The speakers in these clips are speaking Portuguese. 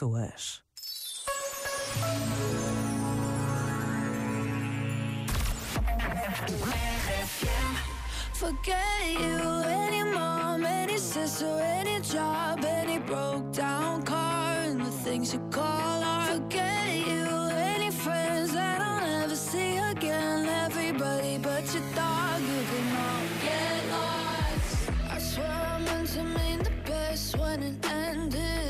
pessoas. Forget you, any mom, any sister, any job, any broke down car, and the things you call art. Forget you, any friends that I'll never see again. Everybody but your dog, you can all get lost. I swear I meant to mean the best when it ended.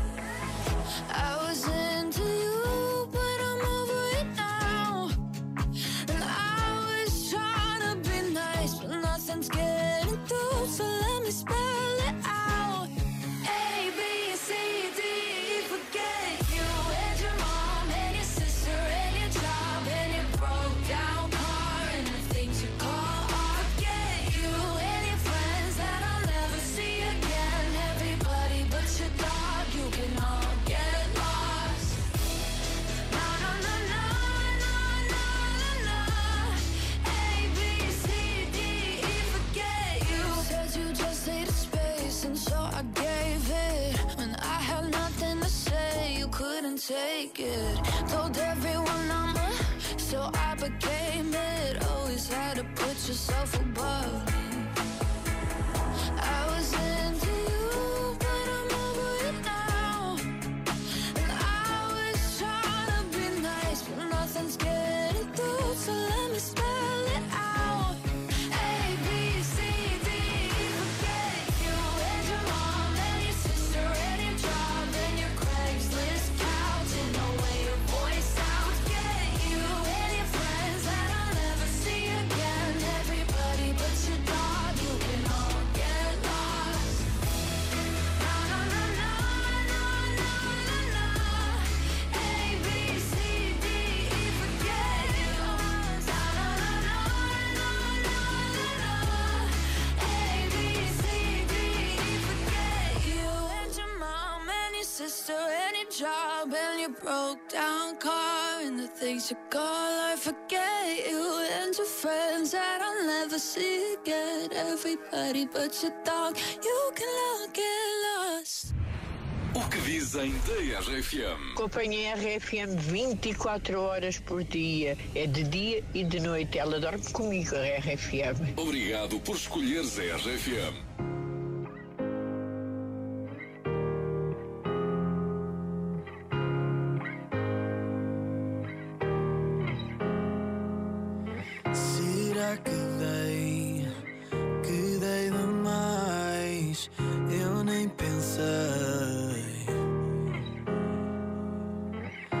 spend take it. Told everyone I'm a, so I became it. Always had to put yourself above job and your broke down car and the things you call I forget you and your friends that I'll never see again. Everybody but your dog, you can all get lost. O que dizem da RFM? Acompanhei a RFM 24 horas por dia. É de dia e de noite. Ela dorme comigo, a RFM. Obrigado por escolheres a RFM. Que dei, que dei demais? Eu nem pensei.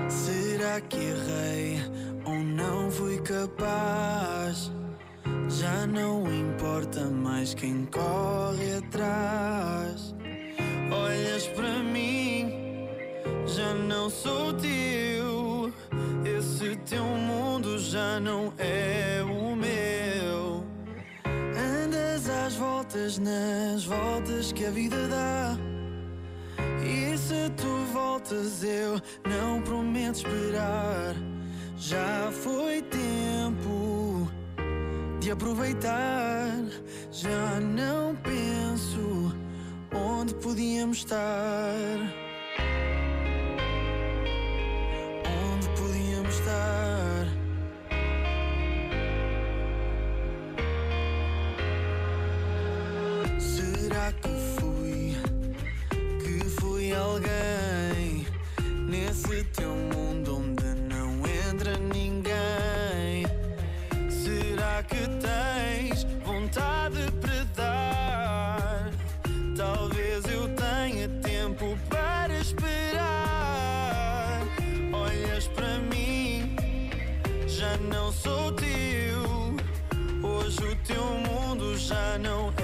Será que errei ou não fui capaz? Já não importa mais quem corre atrás. Olhas para mim, já não sou teu. Esse teu mundo já não é nas voltas que a vida dá. E se tu voltas, eu não prometo esperar. Já foi tempo de aproveitar. Já não penso onde podíamos estar. Que fui? Que fui alguém nesse teu mundo onde não entra ninguém? Será que tens vontade para dar? Talvez eu tenha tempo para esperar. Olhas para mim, já não sou teu. Hoje o teu mundo já não é